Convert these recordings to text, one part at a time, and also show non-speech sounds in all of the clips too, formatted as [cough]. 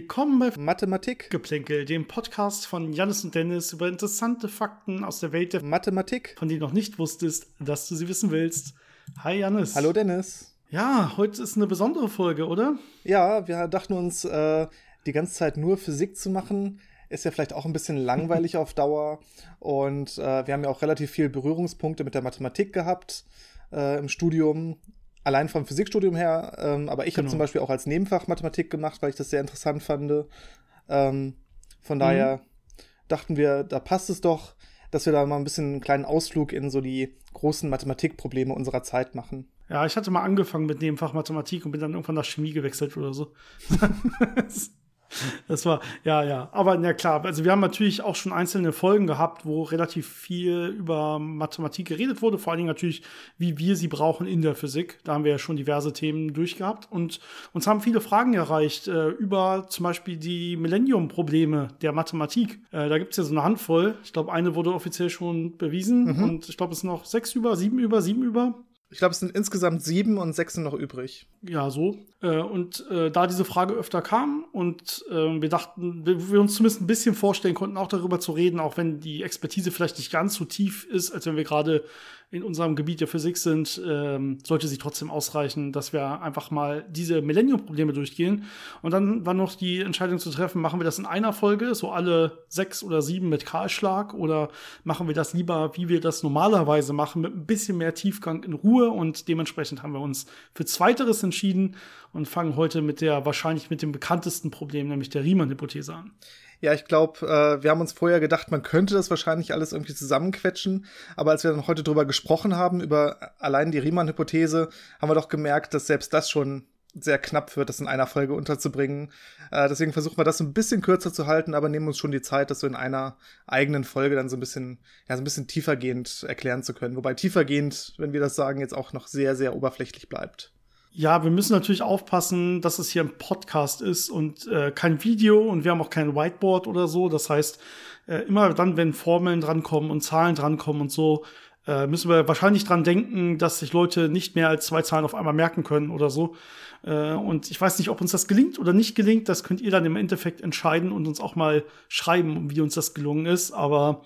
Willkommen bei Mathematik Geplänkel, dem Podcast von Janis und Dennis über interessante Fakten aus der Welt der Mathematik, von denen du noch nicht wusstest, dass du sie wissen willst. Hi Janis. Hallo Dennis. Ja, heute ist eine besondere Folge, oder? Ja, wir dachten uns, äh, die ganze Zeit nur Physik zu machen, ist ja vielleicht auch ein bisschen langweilig auf Dauer. Und äh, wir haben ja auch relativ viele Berührungspunkte mit der Mathematik gehabt äh, im Studium allein vom Physikstudium her, ähm, aber ich genau. habe zum Beispiel auch als Nebenfach Mathematik gemacht, weil ich das sehr interessant fand. Ähm, von mhm. daher dachten wir, da passt es doch, dass wir da mal ein bisschen einen kleinen Ausflug in so die großen Mathematikprobleme unserer Zeit machen. Ja, ich hatte mal angefangen mit Nebenfach Mathematik und bin dann irgendwann nach Chemie gewechselt oder so. [laughs] Das war, ja, ja. Aber na klar, also wir haben natürlich auch schon einzelne Folgen gehabt, wo relativ viel über Mathematik geredet wurde. Vor allen Dingen natürlich, wie wir sie brauchen in der Physik. Da haben wir ja schon diverse Themen durchgehabt. Und uns haben viele Fragen erreicht äh, über zum Beispiel die Millennium-Probleme der Mathematik. Äh, da gibt es ja so eine Handvoll. Ich glaube, eine wurde offiziell schon bewiesen. Mhm. Und ich glaube, es sind noch sechs über, sieben über, sieben über. Ich glaube, es sind insgesamt sieben und sechs sind noch übrig. Ja, so. Äh, und äh, da diese Frage öfter kam und äh, wir dachten, wir, uns zumindest ein bisschen vorstellen konnten, auch darüber zu reden, auch wenn die Expertise vielleicht nicht ganz so tief ist, als wenn wir gerade in unserem Gebiet der Physik sind, ähm, sollte sie trotzdem ausreichen, dass wir einfach mal diese Millennium-Probleme durchgehen. Und dann war noch die Entscheidung zu treffen, machen wir das in einer Folge, so alle sechs oder sieben mit Kahlschlag, oder machen wir das lieber, wie wir das normalerweise machen, mit ein bisschen mehr Tiefgang in Ruhe. Und dementsprechend haben wir uns für Zweiteres entschieden und fangen heute mit der wahrscheinlich mit dem bekanntesten Problem, nämlich der Riemann-Hypothese an. Ja, ich glaube, äh, wir haben uns vorher gedacht, man könnte das wahrscheinlich alles irgendwie zusammenquetschen. Aber als wir dann heute drüber gesprochen haben, über allein die Riemann-Hypothese, haben wir doch gemerkt, dass selbst das schon sehr knapp wird, das in einer Folge unterzubringen. Äh, deswegen versuchen wir das ein bisschen kürzer zu halten, aber nehmen uns schon die Zeit, das so in einer eigenen Folge dann so ein bisschen, ja, so ein bisschen tiefergehend erklären zu können. Wobei tiefergehend, wenn wir das sagen, jetzt auch noch sehr, sehr oberflächlich bleibt. Ja, wir müssen natürlich aufpassen, dass es hier ein Podcast ist und äh, kein Video und wir haben auch kein Whiteboard oder so. Das heißt, äh, immer dann, wenn Formeln drankommen und Zahlen drankommen und so, äh, müssen wir wahrscheinlich dran denken, dass sich Leute nicht mehr als zwei Zahlen auf einmal merken können oder so. Äh, und ich weiß nicht, ob uns das gelingt oder nicht gelingt. Das könnt ihr dann im Endeffekt entscheiden und uns auch mal schreiben, wie uns das gelungen ist. Aber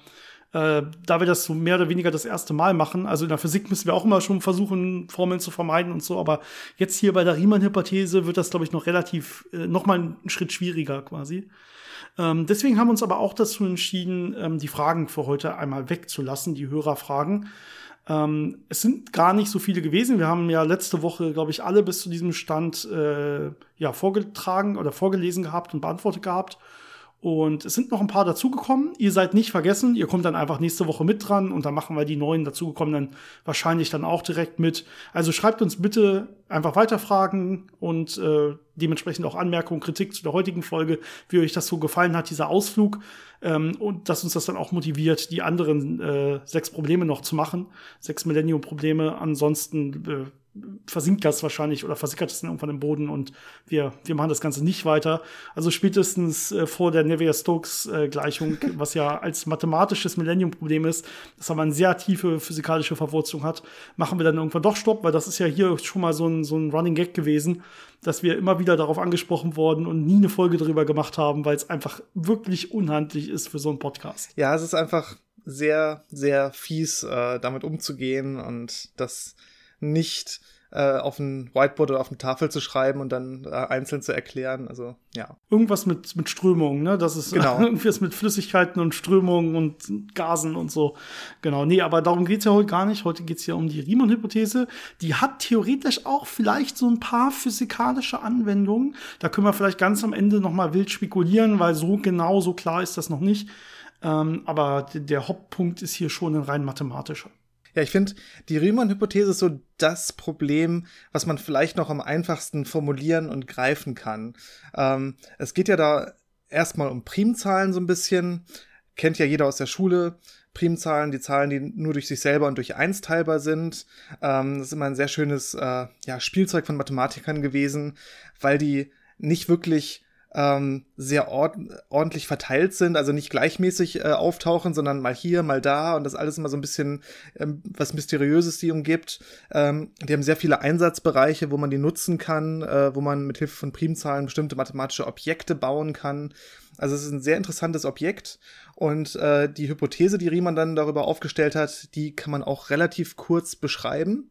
äh, da wir das so mehr oder weniger das erste Mal machen, also in der Physik müssen wir auch immer schon versuchen, Formeln zu vermeiden und so, aber jetzt hier bei der Riemann-Hypothese wird das, glaube ich, noch relativ, äh, noch mal einen Schritt schwieriger quasi. Ähm, deswegen haben wir uns aber auch dazu entschieden, ähm, die Fragen für heute einmal wegzulassen, die Hörerfragen. Ähm, es sind gar nicht so viele gewesen. Wir haben ja letzte Woche, glaube ich, alle bis zu diesem Stand äh, ja vorgetragen oder vorgelesen gehabt und beantwortet gehabt. Und es sind noch ein paar dazugekommen. Ihr seid nicht vergessen. Ihr kommt dann einfach nächste Woche mit dran und dann machen wir die neuen dazugekommenen wahrscheinlich dann auch direkt mit. Also schreibt uns bitte einfach weiter Fragen und äh, dementsprechend auch Anmerkungen, Kritik zu der heutigen Folge, wie euch das so gefallen hat, dieser Ausflug. Ähm, und dass uns das dann auch motiviert, die anderen äh, sechs Probleme noch zu machen. Sechs Millennium-Probleme. Ansonsten äh, versinkt das wahrscheinlich oder versickert es dann irgendwann im Boden und wir, wir machen das Ganze nicht weiter. Also spätestens äh, vor der Navier-Stokes-Gleichung, äh, [laughs] was ja als mathematisches Millennium-Problem ist, das aber eine sehr tiefe physikalische Verwurzelung hat, machen wir dann irgendwann doch Stopp, weil das ist ja hier schon mal so ein, so ein Running Gag gewesen, dass wir immer wieder darauf angesprochen worden und nie eine Folge darüber gemacht haben, weil es einfach wirklich unhandlich ist für so einen Podcast. Ja, es ist einfach sehr, sehr fies, äh, damit umzugehen und das nicht äh, auf ein Whiteboard oder auf eine Tafel zu schreiben und dann äh, einzeln zu erklären. Also ja. Irgendwas mit, mit Strömungen, ne? Das ist genau. [laughs] irgendwas mit Flüssigkeiten und Strömungen und Gasen und so. Genau. Nee, aber darum geht's ja heute gar nicht. Heute geht's ja um die Riemann-Hypothese. Die hat theoretisch auch vielleicht so ein paar physikalische Anwendungen. Da können wir vielleicht ganz am Ende nochmal wild spekulieren, weil so genau, so klar ist das noch nicht. Ähm, aber der Hauptpunkt ist hier schon ein rein mathematischer. Ja, ich finde, die Riemann-Hypothese ist so das Problem, was man vielleicht noch am einfachsten formulieren und greifen kann. Ähm, es geht ja da erstmal um Primzahlen so ein bisschen. Kennt ja jeder aus der Schule. Primzahlen, die Zahlen, die nur durch sich selber und durch eins teilbar sind. Ähm, das ist immer ein sehr schönes äh, ja, Spielzeug von Mathematikern gewesen, weil die nicht wirklich ähm, sehr ord ordentlich verteilt sind, also nicht gleichmäßig äh, auftauchen, sondern mal hier, mal da und das alles immer so ein bisschen ähm, was Mysteriöses die umgibt. Ähm, die haben sehr viele Einsatzbereiche, wo man die nutzen kann, äh, wo man mit Hilfe von Primzahlen bestimmte mathematische Objekte bauen kann. Also es ist ein sehr interessantes Objekt und äh, die Hypothese, die Riemann dann darüber aufgestellt hat, die kann man auch relativ kurz beschreiben.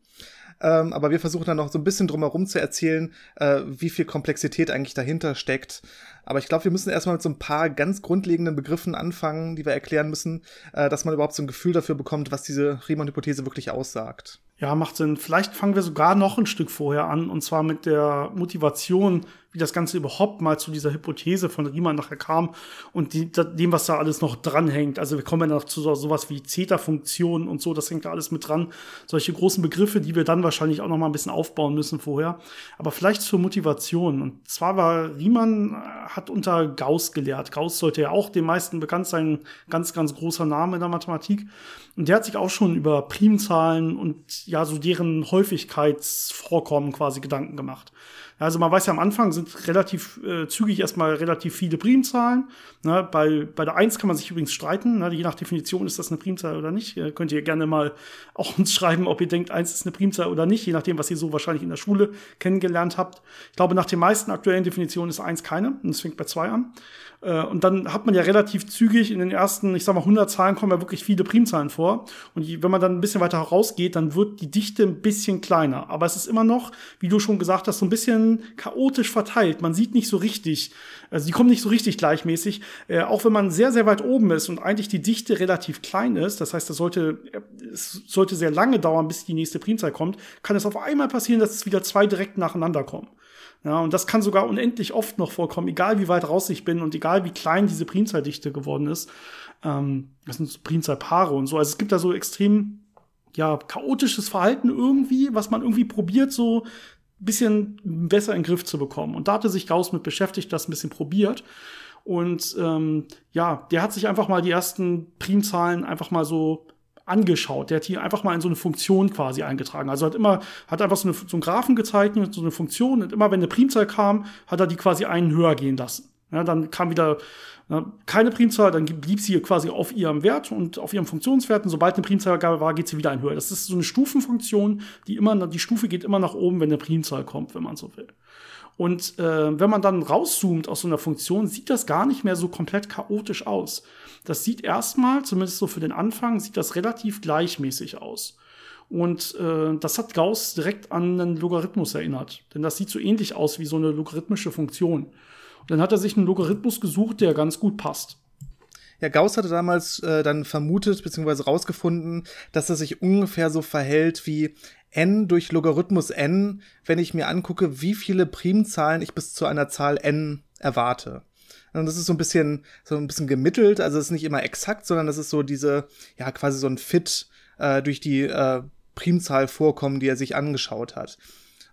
Ähm, aber wir versuchen dann noch so ein bisschen drumherum zu erzählen, äh, wie viel Komplexität eigentlich dahinter steckt. Aber ich glaube, wir müssen erstmal mit so ein paar ganz grundlegenden Begriffen anfangen, die wir erklären müssen, äh, dass man überhaupt so ein Gefühl dafür bekommt, was diese Riemann-Hypothese wirklich aussagt. Ja, macht Sinn. Vielleicht fangen wir sogar noch ein Stück vorher an, und zwar mit der Motivation, wie das Ganze überhaupt mal zu dieser Hypothese von Riemann nachher kam und die, dem, was da alles noch dranhängt. Also wir kommen ja noch zu so, sowas wie Zeta-Funktionen und so, das hängt da alles mit dran. Solche großen Begriffe, die wir dann wahrscheinlich auch noch mal ein bisschen aufbauen müssen vorher. Aber vielleicht zur Motivation. Und zwar war Riemann, äh, hat unter Gauss gelehrt. Gauss sollte ja auch den meisten bekannt sein, ganz, ganz großer Name in der Mathematik. Und der hat sich auch schon über Primzahlen und ja, so deren Häufigkeitsvorkommen quasi Gedanken gemacht. Also man weiß ja am Anfang sind relativ äh, zügig erstmal relativ viele Primzahlen. Ne? Bei, bei der 1 kann man sich übrigens streiten. Ne? Je nach Definition ist das eine Primzahl oder nicht. Äh, könnt ihr gerne mal auch uns schreiben, ob ihr denkt, 1 ist eine Primzahl oder nicht, je nachdem, was ihr so wahrscheinlich in der Schule kennengelernt habt. Ich glaube, nach den meisten aktuellen Definitionen ist 1 keine. Und es fängt bei 2 an. Äh, und dann hat man ja relativ zügig in den ersten, ich sag mal, 100 Zahlen kommen ja wirklich viele Primzahlen vor. Und wenn man dann ein bisschen weiter rausgeht, dann wird die Dichte ein bisschen kleiner. Aber es ist immer noch, wie du schon gesagt hast, so ein bisschen chaotisch verteilt. Man sieht nicht so richtig, also die kommen nicht so richtig gleichmäßig. Äh, auch wenn man sehr, sehr weit oben ist und eigentlich die Dichte relativ klein ist, das heißt, das sollte, es sollte sehr lange dauern, bis die nächste Primzahl kommt, kann es auf einmal passieren, dass es wieder zwei direkt nacheinander kommen. Ja, und das kann sogar unendlich oft noch vorkommen, egal wie weit raus ich bin und egal wie klein diese Primzahldichte geworden ist. Ähm, das sind Primzahlpaare und so. Also es gibt da so extrem, ja, chaotisches Verhalten irgendwie, was man irgendwie probiert, so bisschen besser in den Griff zu bekommen. Und da hatte sich Gauss mit beschäftigt, das ein bisschen probiert. Und ähm, ja, der hat sich einfach mal die ersten Primzahlen einfach mal so angeschaut. Der hat hier einfach mal in so eine Funktion quasi eingetragen. Also hat immer, hat einfach so, eine, so einen Graphen gezeichnet, so eine Funktion und immer wenn eine Primzahl kam, hat er die quasi einen höher gehen lassen. Ja, dann kam wieder keine Primzahl, dann blieb sie quasi auf ihrem Wert und auf ihrem Funktionswert. Und sobald eine Primzahl war, geht sie wieder ein höher. Das ist so eine Stufenfunktion, die immer, die Stufe geht immer nach oben, wenn eine Primzahl kommt, wenn man so will. Und äh, wenn man dann rauszoomt aus so einer Funktion, sieht das gar nicht mehr so komplett chaotisch aus. Das sieht erstmal, zumindest so für den Anfang, sieht das relativ gleichmäßig aus. Und äh, das hat Gauss direkt an einen Logarithmus erinnert. Denn das sieht so ähnlich aus wie so eine logarithmische Funktion. Und dann hat er sich einen Logarithmus gesucht, der ganz gut passt. Ja, Gauss hatte damals äh, dann vermutet bzw. rausgefunden, dass er sich ungefähr so verhält wie n durch Logarithmus n, wenn ich mir angucke, wie viele Primzahlen ich bis zu einer Zahl n erwarte. Und das ist so ein bisschen, so ein bisschen gemittelt, also es ist nicht immer exakt, sondern das ist so diese, ja, quasi so ein Fit äh, durch die äh, Primzahl vorkommen, die er sich angeschaut hat.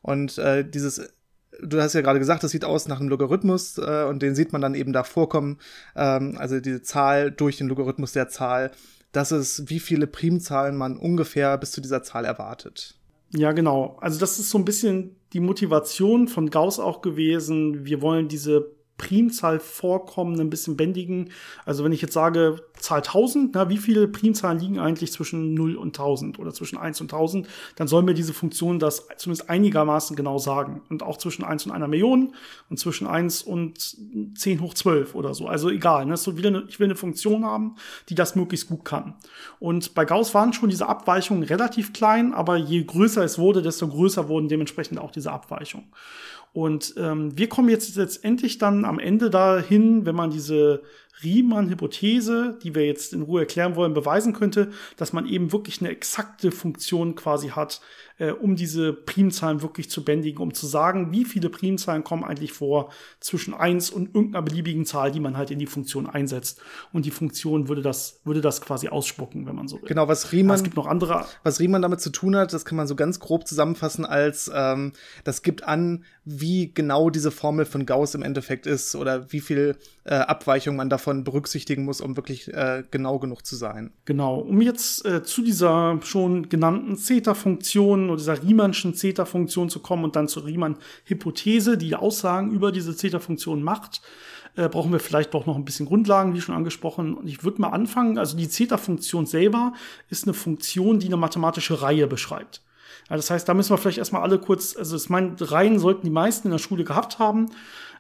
Und äh, dieses, du hast ja gerade gesagt, das sieht aus nach einem Logarithmus äh, und den sieht man dann eben da vorkommen, ähm, also diese Zahl durch den Logarithmus der Zahl, das ist, wie viele Primzahlen man ungefähr bis zu dieser Zahl erwartet. Ja, genau. Also das ist so ein bisschen die Motivation von Gauss auch gewesen. Wir wollen diese Primzahlvorkommen ein bisschen bändigen. Also wenn ich jetzt sage Zahl 1000, na, wie viele Primzahlen liegen eigentlich zwischen 0 und 1000 oder zwischen 1 und 1000, dann soll mir diese Funktion das zumindest einigermaßen genau sagen. Und auch zwischen 1 und einer Million und zwischen 1 und 10 hoch 12 oder so. Also egal, ne? so eine, ich will eine Funktion haben, die das möglichst gut kann. Und bei Gauss waren schon diese Abweichungen relativ klein, aber je größer es wurde, desto größer wurden dementsprechend auch diese Abweichungen. Und ähm, wir kommen jetzt letztendlich dann am Ende dahin, wenn man diese Riemann-Hypothese, die wir jetzt in Ruhe erklären wollen, beweisen könnte, dass man eben wirklich eine exakte Funktion quasi hat, äh, um diese Primzahlen wirklich zu bändigen, um zu sagen, wie viele Primzahlen kommen eigentlich vor zwischen eins und irgendeiner beliebigen Zahl, die man halt in die Funktion einsetzt. Und die Funktion würde das, würde das quasi ausspucken, wenn man so will. Genau, was Riemann, es gibt noch andere. Was Riemann damit zu tun hat, das kann man so ganz grob zusammenfassen als, ähm, das gibt an, wie genau diese Formel von Gauss im Endeffekt ist oder wie viel äh, Abweichung man da davon berücksichtigen muss, um wirklich äh, genau genug zu sein. Genau. Um jetzt äh, zu dieser schon genannten Zeta-Funktion oder dieser Riemannschen Zeta-Funktion zu kommen und dann zur Riemann-Hypothese, die Aussagen über diese Zeta-Funktion macht, äh, brauchen wir vielleicht doch noch ein bisschen Grundlagen, wie schon angesprochen. Und ich würde mal anfangen. Also die Zeta-Funktion selber ist eine Funktion, die eine mathematische Reihe beschreibt. Ja, das heißt, da müssen wir vielleicht erstmal alle kurz, also ich meine, Reihen sollten die meisten in der Schule gehabt haben.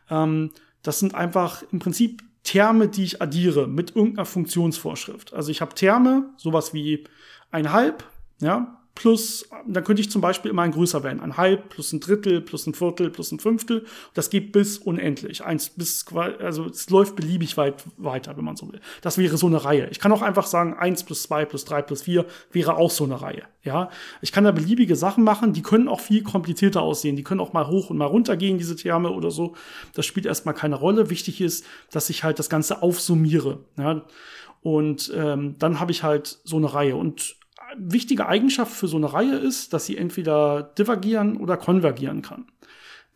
Ähm, das sind einfach im Prinzip Terme, die ich addiere mit irgendeiner Funktionsvorschrift. Also ich habe Terme, sowas wie ein Halb, ja, plus, dann könnte ich zum Beispiel immer ein größer werden. Ein halb plus ein Drittel plus ein Viertel plus ein Fünftel. Das geht bis unendlich. Eins bis, also es läuft beliebig weit weiter, wenn man so will. Das wäre so eine Reihe. Ich kann auch einfach sagen, eins plus zwei plus drei plus vier wäre auch so eine Reihe. Ja, ich kann da beliebige Sachen machen. Die können auch viel komplizierter aussehen. Die können auch mal hoch und mal runter gehen, diese Terme oder so. Das spielt erstmal keine Rolle. Wichtig ist, dass ich halt das Ganze aufsummiere. Ja, und ähm, dann habe ich halt so eine Reihe. Und wichtige Eigenschaft für so eine Reihe ist, dass sie entweder divergieren oder konvergieren kann.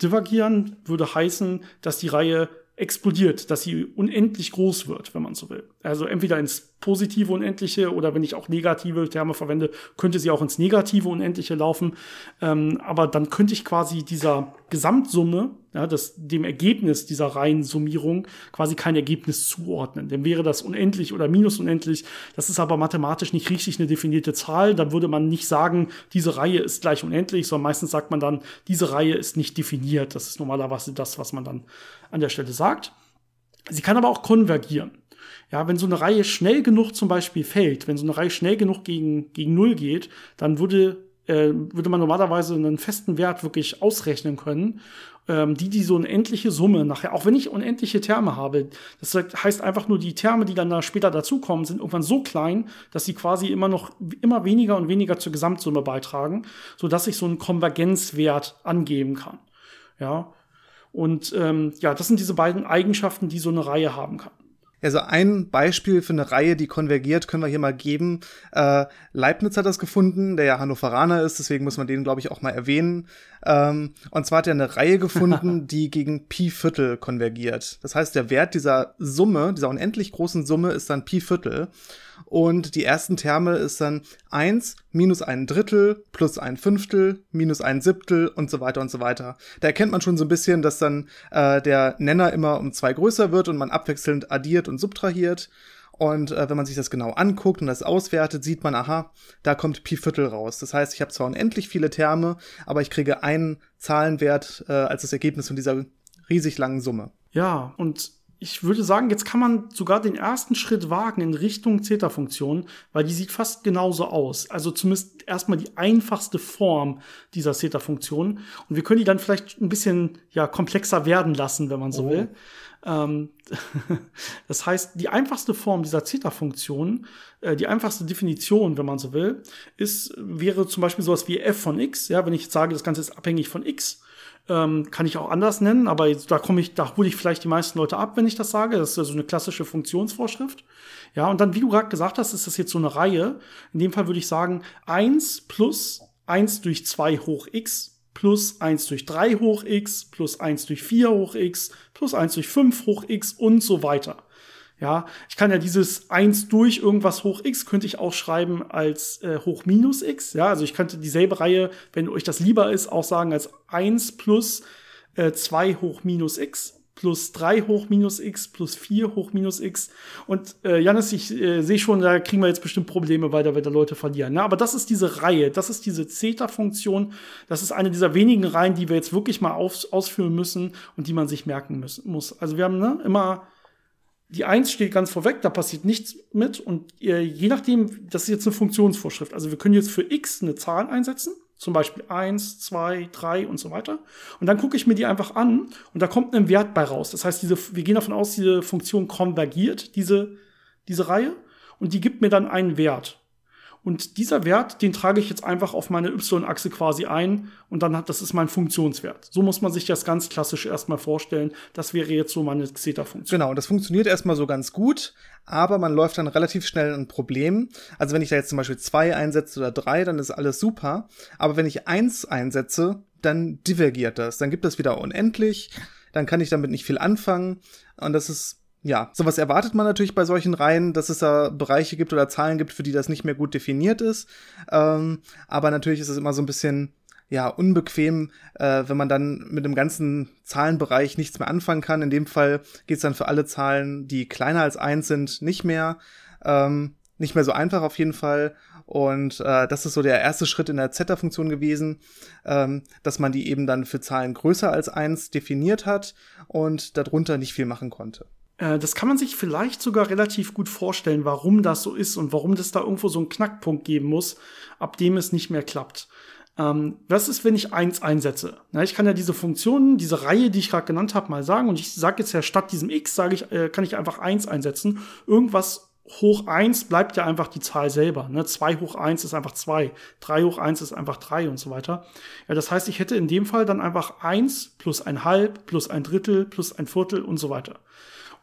Divergieren würde heißen, dass die Reihe explodiert, dass sie unendlich groß wird, wenn man so will. Also entweder ins positive Unendliche oder wenn ich auch negative Terme verwende, könnte sie auch ins negative Unendliche laufen. Ähm, aber dann könnte ich quasi dieser Gesamtsumme, ja, das, dem Ergebnis dieser Reihensummierung quasi kein Ergebnis zuordnen. Dann wäre das unendlich oder minus unendlich. Das ist aber mathematisch nicht richtig eine definierte Zahl. Dann würde man nicht sagen, diese Reihe ist gleich unendlich, sondern meistens sagt man dann, diese Reihe ist nicht definiert. Das ist normalerweise das, was man dann an der Stelle sagt. Sie kann aber auch konvergieren. Ja, wenn so eine Reihe schnell genug zum Beispiel fällt, wenn so eine Reihe schnell genug gegen, gegen Null geht, dann würde, äh, würde man normalerweise einen festen Wert wirklich ausrechnen können, ähm, die die so eine endliche Summe nachher, auch wenn ich unendliche Terme habe, das heißt einfach nur, die Terme, die dann da später dazukommen, sind irgendwann so klein, dass sie quasi immer noch immer weniger und weniger zur Gesamtsumme beitragen, so dass ich so einen Konvergenzwert angeben kann. Ja, und ähm, ja, das sind diese beiden Eigenschaften, die so eine Reihe haben kann. Also ein Beispiel für eine Reihe, die konvergiert, können wir hier mal geben. Äh, Leibniz hat das gefunden, der ja Hannoveraner ist, deswegen muss man den, glaube ich, auch mal erwähnen. Ähm, und zwar hat er eine Reihe gefunden, [laughs] die gegen Pi Viertel konvergiert. Das heißt, der Wert dieser Summe, dieser unendlich großen Summe, ist dann Pi Viertel. Und die ersten Terme ist dann eins minus ein Drittel plus ein Fünftel minus ein Siebtel und so weiter und so weiter. Da erkennt man schon so ein bisschen, dass dann äh, der Nenner immer um zwei größer wird und man abwechselnd addiert und subtrahiert. Und äh, wenn man sich das genau anguckt und das auswertet, sieht man, aha, da kommt Pi Viertel raus. Das heißt, ich habe zwar unendlich viele Terme, aber ich kriege einen Zahlenwert äh, als das Ergebnis von dieser riesig langen Summe. Ja, und ich würde sagen, jetzt kann man sogar den ersten Schritt wagen in Richtung Zeta-Funktion, weil die sieht fast genauso aus. Also zumindest erstmal die einfachste Form dieser Zeta-Funktion. Und wir können die dann vielleicht ein bisschen ja, komplexer werden lassen, wenn man so oh. will. Ähm, [laughs] das heißt, die einfachste Form dieser Zeta-Funktion, äh, die einfachste Definition, wenn man so will, ist, wäre zum Beispiel sowas wie f von x. Ja, wenn ich jetzt sage, das Ganze ist abhängig von x, ähm, kann ich auch anders nennen, aber da komme ich, da hole ich vielleicht die meisten Leute ab, wenn ich das sage. Das ist ja so eine klassische Funktionsvorschrift. Ja, und dann, wie du gerade gesagt hast, ist das jetzt so eine Reihe. In dem Fall würde ich sagen, eins plus eins durch zwei hoch x plus eins durch drei hoch x plus eins durch vier hoch x plus eins durch fünf hoch x und so weiter. Ja, ich kann ja dieses 1 durch irgendwas hoch x könnte ich auch schreiben als äh, hoch minus x. Ja, also ich könnte dieselbe Reihe, wenn euch das lieber ist, auch sagen als 1 plus äh, 2 hoch minus x plus 3 hoch minus x plus 4 hoch minus x. Und äh, Janis, ich äh, sehe schon, da kriegen wir jetzt bestimmt Probleme wenn da Leute verlieren. Ne? Aber das ist diese Reihe, das ist diese Zeta-Funktion. Das ist eine dieser wenigen Reihen, die wir jetzt wirklich mal auf, ausführen müssen und die man sich merken müssen, muss. Also wir haben ne, immer die 1 steht ganz vorweg, da passiert nichts mit. Und äh, je nachdem, das ist jetzt eine Funktionsvorschrift. Also wir können jetzt für x eine Zahl einsetzen, zum Beispiel 1, 2, 3 und so weiter. Und dann gucke ich mir die einfach an und da kommt ein Wert bei raus. Das heißt, diese, wir gehen davon aus, diese Funktion konvergiert, diese, diese Reihe, und die gibt mir dann einen Wert. Und dieser Wert, den trage ich jetzt einfach auf meine y-Achse quasi ein und dann hat, das ist mein Funktionswert. So muss man sich das ganz klassisch erstmal vorstellen. Das wäre jetzt so meine Zeta-Funktion. Genau, das funktioniert erstmal so ganz gut, aber man läuft dann relativ schnell ein Problem. Also wenn ich da jetzt zum Beispiel zwei einsetze oder drei, dann ist alles super. Aber wenn ich eins einsetze, dann divergiert das. Dann gibt es wieder unendlich. Dann kann ich damit nicht viel anfangen. Und das ist Ja, sowas erwartet man natürlich bei solchen Reihen, dass es da Bereiche gibt oder Zahlen gibt, für die das nicht mehr gut definiert ist. Ähm, aber natürlich ist es immer so ein bisschen ja, unbequem, äh, wenn man dann mit dem ganzen Zahlenbereich nichts mehr anfangen kann. In dem Fall geht's dann für alle Zahlen, die kleiner als eins sind, nicht mehr. Ähm, nicht mehr so einfach auf jeden Fall. Und äh, das ist so der erste Schritt in der Zeta-Funktion gewesen, ähm, dass man die eben dann für Zahlen größer als eins definiert hat und darunter nicht viel machen konnte. Äh, das kann man sich vielleicht sogar relativ gut vorstellen, warum das so ist und warum das da irgendwo so einen Knackpunkt geben muss, ab dem es nicht mehr klappt. Ähm, was ist, wenn ich eins einsetze? Na, ich kann ja diese Funktionen, diese Reihe, die ich gerade genannt habe, mal sagen. Und ich sage jetzt ja statt diesem x, sage ich, äh, kann ich einfach eins einsetzen. Irgendwas hoch eins bleibt ja einfach die Zahl selber. Ne? 2 hoch eins ist einfach zwei, drei hoch eins ist einfach drei und so weiter. Ja, das heißt, ich hätte in dem Fall dann einfach eins plus ein halb plus ein Drittel plus ein Viertel und so weiter.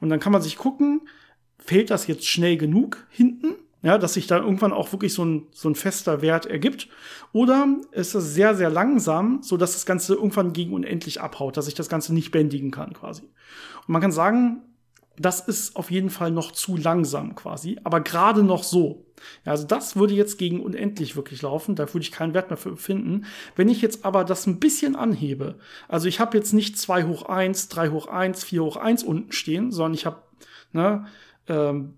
Und dann kann man sich gucken, fehlt das jetzt schnell genug hinten? ja, dass sich da irgendwann auch wirklich so ein, so ein fester Wert ergibt. Oder ist es sehr, sehr langsam, so dass das Ganze irgendwann gegen unendlich abhaut, dass ich das Ganze nicht bändigen kann quasi. Und man kann sagen, das ist auf jeden Fall noch zu langsam quasi, aber gerade noch so. Ja, also das würde jetzt gegen unendlich wirklich laufen, da würde ich keinen Wert mehr für finden. Wenn ich jetzt aber das ein bisschen anhebe, also ich habe jetzt nicht 2 hoch 1, 3 hoch 1, 4 hoch 1 unten stehen, sondern ich habe ne, ähm,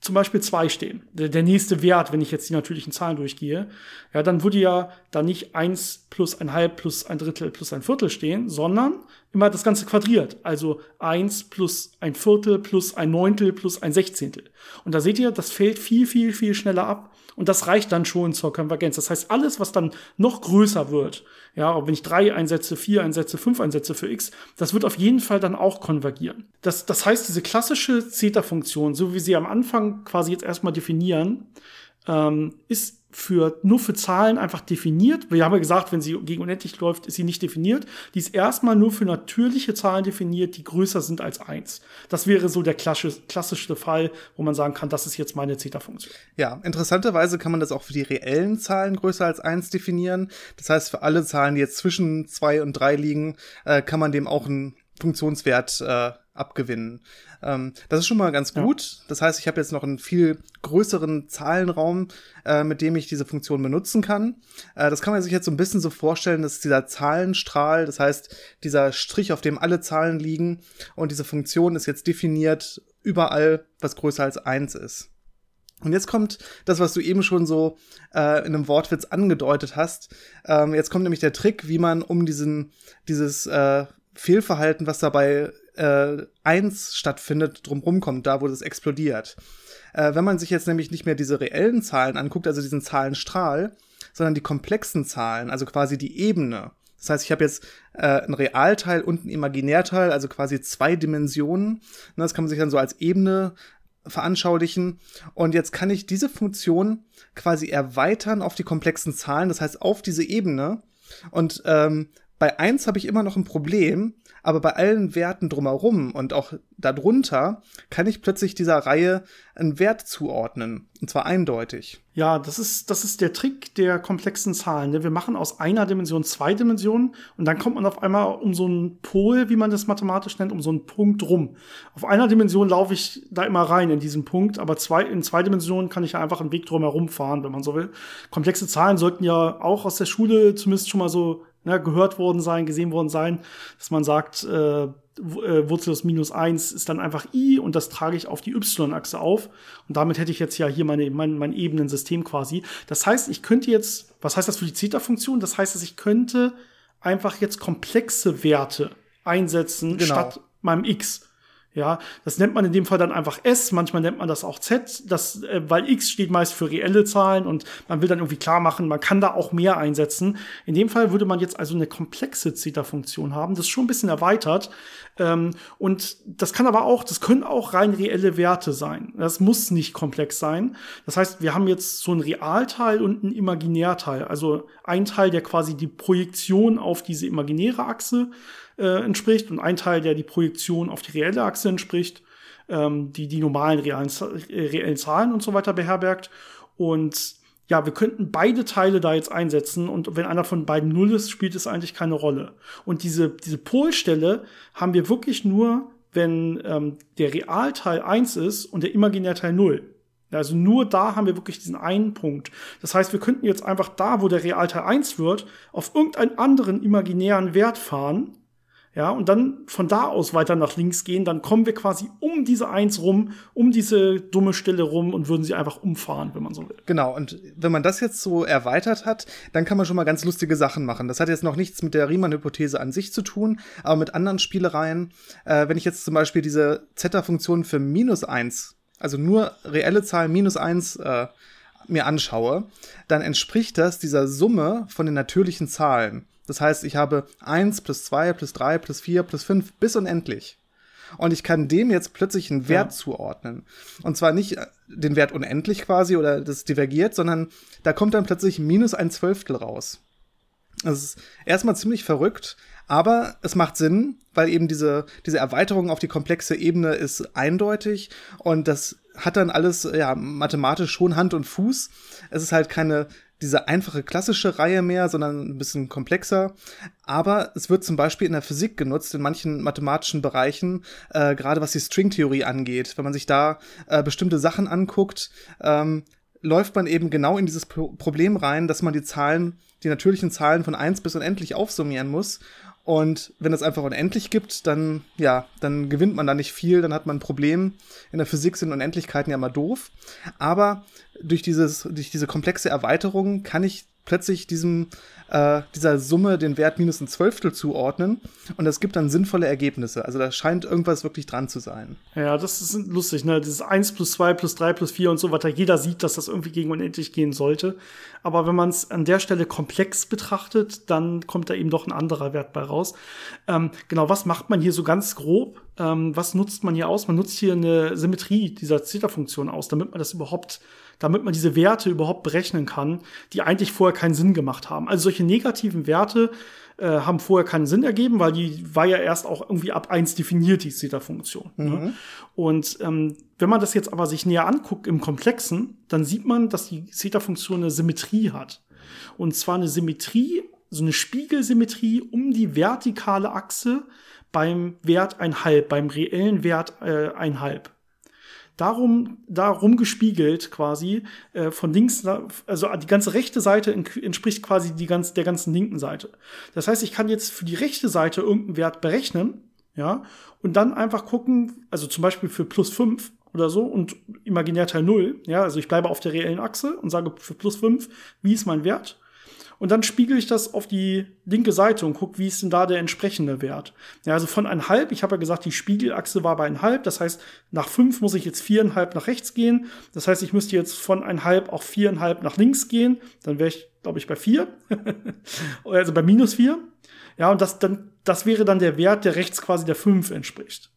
zum Beispiel zwei stehen, der, der, nächste Wert, wenn ich jetzt die natürlichen Zahlen durchgehe, ja, dann würde ja da nicht eins plus ein halb plus ein Drittel plus ein Viertel stehen, sondern immer das Ganze quadriert. Also eins plus ein Viertel plus ein Neuntel plus ein Sechzehntel. Und da seht ihr, das fällt viel, viel, viel schneller ab. Und das reicht dann schon zur Konvergenz. Das heißt, alles, was dann noch größer wird, ja, wenn ich drei einsetze, vier einsetze, fünf einsetze für x, das wird auf jeden Fall dann auch konvergieren. Das, das heißt, diese klassische Zeta-Funktion, so wie sie am Anfang quasi jetzt erstmal definieren, ähm, ist für, nur für Zahlen einfach definiert. Wir haben ja gesagt, wenn sie gegen unendlich läuft, ist sie nicht definiert. Die ist erstmal nur für natürliche Zahlen definiert, die größer sind als eins. Das wäre so der klassische, klassische Fall, wo man sagen kann, das ist jetzt meine Zeta-Funktion. Ja, interessanterweise kann man das auch für die reellen Zahlen größer als eins definieren. Das heißt, für alle Zahlen, die jetzt zwischen zwei und drei liegen, äh, kann man dem auch einen Funktionswert äh, abgewinnen. Ähm, das ist schon mal ganz gut. Ja. Das heißt, ich habe jetzt noch einen viel größeren Zahlenraum, äh, mit dem ich diese Funktion benutzen kann. Äh, das kann man sich jetzt so ein bisschen so vorstellen, dass dieser Zahlenstrahl, das heißt, dieser Strich, auf dem alle Zahlen liegen und diese Funktion ist jetzt definiert überall, was größer als eins ist. Und jetzt kommt das, was du eben schon so äh, in einem Wortwitz angedeutet hast. Ähm, jetzt kommt nämlich der Trick, wie man um diesen, dieses äh, Fehlverhalten, was dabei äh, eins stattfindet, drumherum kommt, da wo das explodiert. Äh, wenn man sich jetzt nämlich nicht mehr diese reellen Zahlen anguckt, also diesen Zahlenstrahl, sondern die komplexen Zahlen, also quasi die Ebene. Das heißt, ich habe jetzt äh, ein Realteil und ein Imaginärteil, also quasi zwei Dimensionen. Und das kann man sich dann so als Ebene veranschaulichen. Und jetzt kann ich diese Funktion quasi erweitern auf die komplexen Zahlen, das heißt auf diese Ebene. Und ähm, bei eins habe ich immer noch ein Problem, aber bei allen Werten drumherum und auch darunter kann ich plötzlich dieser Reihe einen Wert zuordnen. Und zwar eindeutig. Ja, das ist, das ist der Trick der komplexen Zahlen. Ne? Wir machen aus einer Dimension zwei Dimensionen und dann kommt man auf einmal um so einen Pol, wie man das mathematisch nennt, um so einen Punkt rum. Auf einer Dimension laufe ich da immer rein in diesen Punkt, aber zwei, in zwei Dimensionen kann ich ja einfach einen Weg drumherum fahren, wenn man so will. Komplexe Zahlen sollten ja auch aus der Schule zumindest schon mal so ne, gehört worden sein, gesehen worden sein, dass man sagt, äh, äh, Wurzel aus minus eins ist dann einfach i und das trage ich auf die y-Achse auf. Und damit hätte ich jetzt ja hier meine, mein, mein Ebenensystem quasi. Das heißt, ich könnte jetzt, was heißt das für die Zeta-Funktion? Das heißt, dass ich könnte einfach jetzt komplexe Werte einsetzen genau. statt meinem x. Ja, das nennt man in dem Fall dann einfach S, manchmal nennt man das auch Z, das, äh, weil X steht meist für reelle Zahlen und man will dann irgendwie klar machen, man kann da auch mehr einsetzen. In dem Fall würde man jetzt also eine komplexe Zeta-Funktion haben, das ist schon ein bisschen erweitert. Ähm, und das kann aber auch, das können auch rein reelle Werte sein. Das muss nicht komplex sein. Das heißt, wir haben jetzt so ein Realteil und ein Imaginärteil. Also ein Teil, der quasi die Projektion auf diese imaginäre Achse äh, entspricht und ein Teil, der die Projektion auf die reelle Achse entspricht, ähm, die die normalen realen, äh, reellen Zahlen und so weiter beherbergt. Und ja, wir könnten beide Teile da jetzt einsetzen und wenn einer von beiden null ist, spielt es eigentlich keine Rolle. Und diese, diese Polstelle haben wir wirklich nur wenn ähm, der Realteil 1 ist und der Imaginärteil 0. Also nur da haben wir wirklich diesen einen Punkt. Das heißt, wir könnten jetzt einfach da, wo der Realteil 1 wird, auf irgendeinen anderen imaginären Wert fahren. Ja, und dann von da aus weiter nach links gehen, dann kommen wir quasi um diese 1 rum, um diese dumme Stelle rum und würden sie einfach umfahren, wenn man so will. Genau, und wenn man das jetzt so erweitert hat, dann kann man schon mal ganz lustige Sachen machen. Das hat jetzt noch nichts mit der Riemann-Hypothese an sich zu tun, aber mit anderen Spielereien. Äh, wenn ich jetzt zum Beispiel diese Zeta-Funktion für minus 1 also nur reelle Zahlen minus eins äh, mir anschaue, dann entspricht das dieser Summe von den natürlichen Zahlen. Das heißt, ich habe eins plus zwei plus drei plus vier plus fünf bis unendlich. Und ich kann dem jetzt plötzlich einen Wert ja. zuordnen. Und zwar nicht äh, den Wert unendlich quasi oder das divergiert, sondern da kommt dann plötzlich minus ein Zwölftel raus. Das ist erstmal ziemlich verrückt, aber es macht Sinn, weil eben diese, diese Erweiterung auf die komplexe Ebene ist eindeutig und das hat dann alles ja mathematisch schon Hand und Fuß. Es ist halt keine diese einfache klassische Reihe mehr, sondern ein bisschen komplexer. Aber es wird zum Beispiel in der Physik genutzt, in manchen mathematischen Bereichen, äh, gerade was die Stringtheorie angeht. Wenn man sich da äh, bestimmte Sachen anguckt, ähm, läuft man eben genau in dieses Pro Problem rein, dass man die Zahlen, die natürlichen Zahlen von eins bis unendlich aufsummieren muss und wenn es einfach unendlich gibt, dann, ja, dann gewinnt man da nicht viel, dann hat man ein Problem. In der Physik sind Unendlichkeiten ja immer doof. Aber durch, dieses, durch diese komplexe Erweiterung kann ich plötzlich diesem, äh, dieser Summe den Wert minus ein Zwölftel zuordnen und das gibt dann sinnvolle Ergebnisse. Also da scheint irgendwas wirklich dran zu sein. Ja, das ist lustig, ne? Dieses 1 plus 2 plus 3 plus 4 und so weiter. Jeder sieht, dass das irgendwie gegen unendlich gehen sollte. Aber wenn man es an der Stelle komplex betrachtet, dann kommt da eben doch ein anderer Wert bei raus. Ähm, genau, was macht man hier so ganz grob? Ähm, was nutzt man hier aus? Man nutzt hier eine Symmetrie dieser Zeta-Funktion aus, damit man das überhaupt damit man diese Werte überhaupt berechnen kann, die eigentlich vorher keinen Sinn gemacht haben. Also solche negativen Werte äh, haben vorher keinen Sinn ergeben, weil die war ja erst auch irgendwie ab eins definiert, die Zeta-Funktion. Ne? Mhm. Ne? Und ähm, wenn man das jetzt aber sich näher anguckt im Komplexen, dann sieht man, dass die Zeta-Funktion eine Symmetrie hat. Und zwar eine Symmetrie, so eine Spiegelsymmetrie um die vertikale Achse beim Wert ein halb, beim reellen Wert äh, ein halb darum, darum gespiegelt quasi äh, von links, also die ganze rechte Seite entspricht quasi die ganz, der ganzen linken Seite. Das heißt, ich kann jetzt für die rechte Seite irgendeinen Wert berechnen, ja, und dann einfach gucken, also zum Beispiel für plus fünf oder so und Imaginärteil null, ja, also ich bleibe auf der reellen Achse und sage für plus fünf, wie ist mein Wert? Und dann spiegel ich das auf die linke Seite und gucke, wie ist denn da der entsprechende Wert. Ja, also von einhalb, ich habe ja gesagt, die Spiegelachse war bei einhalb, das heißt, nach fünf muss ich jetzt viereinhalb nach rechts gehen. Das heißt, ich müsste jetzt von einhalb auch viereinhalb nach links gehen. Dann wäre ich, glaube ich, bei vier. [laughs] also bei minus vier. Ja, und das, dann, das wäre dann der Wert, der rechts quasi der fünf entspricht.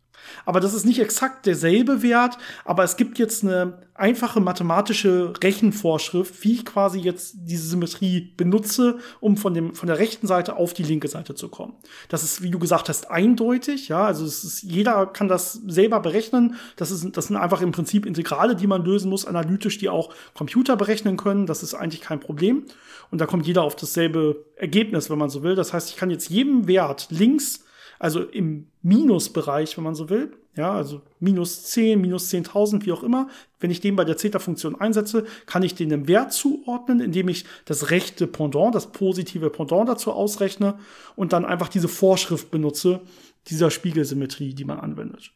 Aber das ist nicht exakt derselbe Wert, aber es gibt jetzt eine einfache mathematische Rechenvorschrift, wie ich quasi jetzt diese Symmetrie benutze, um von, dem, von der rechten Seite auf die linke Seite zu kommen. Das ist, wie du gesagt hast, eindeutig. Ja, also es ist, jeder kann das selber berechnen. Das, ist, das sind einfach im Prinzip Integrale, die man lösen muss, analytisch, die auch Computer berechnen können. Das ist eigentlich kein Problem. Und da kommt jeder auf dasselbe Ergebnis, wenn man so will. Das heißt, ich kann jetzt jedem Wert links also im Minusbereich, wenn man so will, ja, also minus 10, minus 10.000, wie auch immer, wenn ich den bei der Zeta-Funktion einsetze, kann ich den einen Wert zuordnen, indem ich das rechte Pendant, das positive Pendant dazu ausrechne und dann einfach diese Vorschrift benutze, dieser Spiegelsymmetrie, die man anwendet.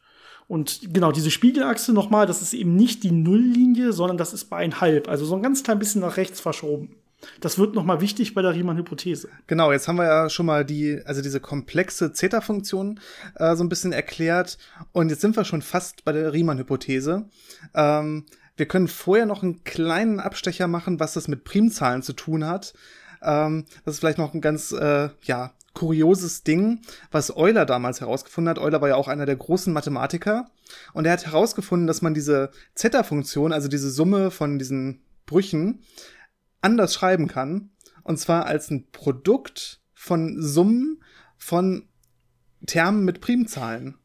Und genau, diese Spiegelachse nochmal, das ist eben nicht die Nulllinie, sondern das ist bei ein halb, also so ein ganz klein bisschen nach rechts verschoben. Das wird nochmal wichtig bei der Riemann-Hypothese. Genau, jetzt haben wir ja schon mal die, also diese komplexe Zeta-Funktion äh, so ein bisschen erklärt. Und jetzt sind wir schon fast bei der Riemann-Hypothese. Ähm, wir können vorher noch einen kleinen Abstecher machen, was das mit Primzahlen zu tun hat. Ähm, das ist vielleicht noch ein ganz, äh, ja, kurioses Ding, was Euler damals herausgefunden hat. Euler war ja auch einer der großen Mathematiker. Und er hat herausgefunden, dass man diese Zeta-Funktion, also diese Summe von diesen Brüchen, anders schreiben kann. Und zwar als ein Produkt von Summen von Termen mit Primzahlen.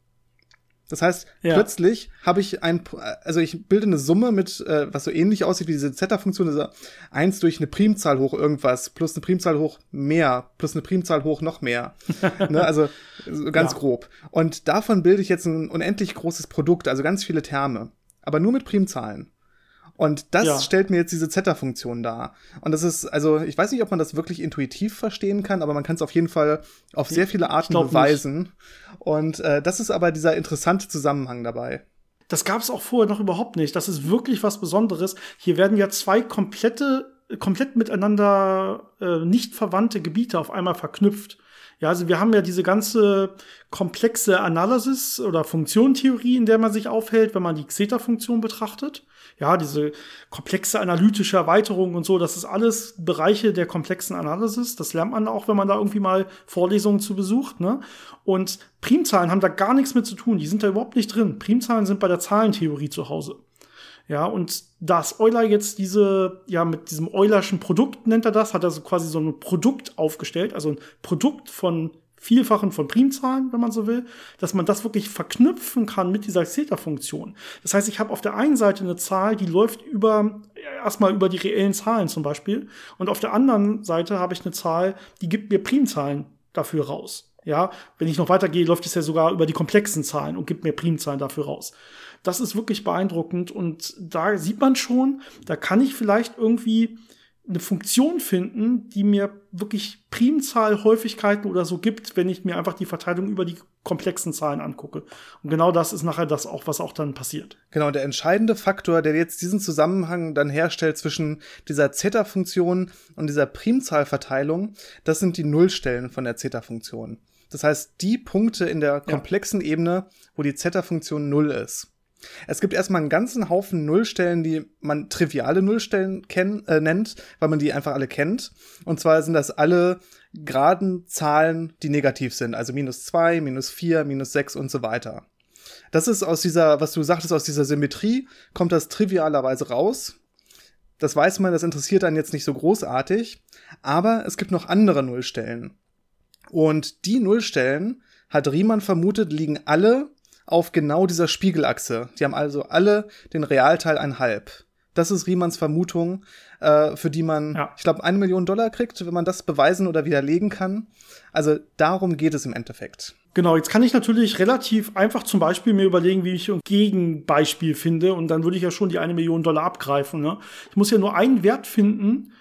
Das heißt, ja. plötzlich habe ich ein, also ich bilde eine Summe mit, äh, was so ähnlich aussieht wie diese Zeta-Funktion, also eins durch eine Primzahl hoch irgendwas, plus eine Primzahl hoch mehr, plus eine Primzahl hoch noch mehr. [laughs] ne? Also so ganz ja. grob. Und davon bilde ich jetzt ein unendlich großes Produkt, also ganz viele Terme. Aber nur mit Primzahlen. Und das ja. stellt mir jetzt diese Zeta-Funktion dar. Und das ist, also ich weiß nicht, ob man das wirklich intuitiv verstehen kann, aber man kann es auf jeden Fall auf sehr viele Arten beweisen. Nicht. Und äh, das ist aber dieser interessante Zusammenhang dabei. Das gab es auch vorher noch überhaupt nicht. Das ist wirklich was Besonderes. Hier werden ja zwei komplette, komplett miteinander äh, nicht verwandte Gebiete auf einmal verknüpft. Ja, also wir haben ja diese ganze komplexe Analysis oder Funktionentheorie, in der man sich aufhält, wenn man die Xeta-Funktion betrachtet ja, diese komplexe analytische Erweiterung und so, das ist alles Bereiche der komplexen Analysis. Das lernt man auch, wenn man da irgendwie mal Vorlesungen zu besucht. Ne? Und Primzahlen haben da gar nichts mit zu tun. Die sind da überhaupt nicht drin. Primzahlen sind bei der Zahlentheorie zu Hause. Ja, und dass Euler jetzt diese, ja, mit diesem Eulerschen Produkt nennt er das, hat er so quasi so ein Produkt aufgestellt, also ein Produkt von Vielfachen von Primzahlen, wenn man so will, dass man das wirklich verknüpfen kann mit dieser Theta-Funktion. Das heißt, ich habe auf der einen Seite eine Zahl, die läuft über erstmal über die reellen Zahlen zum Beispiel, und auf der anderen Seite habe ich eine Zahl, die gibt mir Primzahlen dafür raus. Ja, wenn ich noch weitergehe, läuft es ja sogar über die komplexen Zahlen und gibt mir Primzahlen dafür raus. Das ist wirklich beeindruckend und da sieht man schon, da kann ich vielleicht irgendwie eine Funktion finden, die mir wirklich Primzahlhäufigkeiten oder so gibt, wenn ich mir einfach die Verteilung über die komplexen Zahlen angucke. Und genau das ist nachher das auch, was auch dann passiert. Genau, der entscheidende Faktor, der jetzt diesen Zusammenhang dann herstellt zwischen dieser Zeta-Funktion und dieser Primzahlverteilung, das sind die Nullstellen von der Zeta-Funktion. Das heißt, die Punkte in der komplexen ja. Ebene, wo die Zeta-Funktion null ist. Es gibt erstmal einen ganzen Haufen Nullstellen, die man triviale Nullstellen kenn, äh, nennt, weil man die einfach alle kennt. Und zwar sind das alle geraden Zahlen, die negativ sind, also minus zwei, minus vier, minus sechs und so weiter. Das ist aus dieser, was du sagtest, aus dieser Symmetrie, kommt das trivialerweise raus. Das weiß man, das interessiert einen jetzt nicht so großartig. Aber es gibt noch andere Nullstellen. Und die Nullstellen, hat Riemann vermutet, liegen alle auf genau dieser Spiegelachse. Die haben also alle den Realteil ein halb. Das ist Riemanns Vermutung, äh, für die man, ja. ich glaube, eine Million Dollar kriegt, wenn man das beweisen oder widerlegen kann. Also darum geht es im Endeffekt. Genau, jetzt kann ich natürlich relativ einfach zum Beispiel mir überlegen, wie ich ein Gegenbeispiel finde und dann würde ich ja schon die eine Million Dollar abgreifen. Ne? Ich muss ja nur einen Wert finden,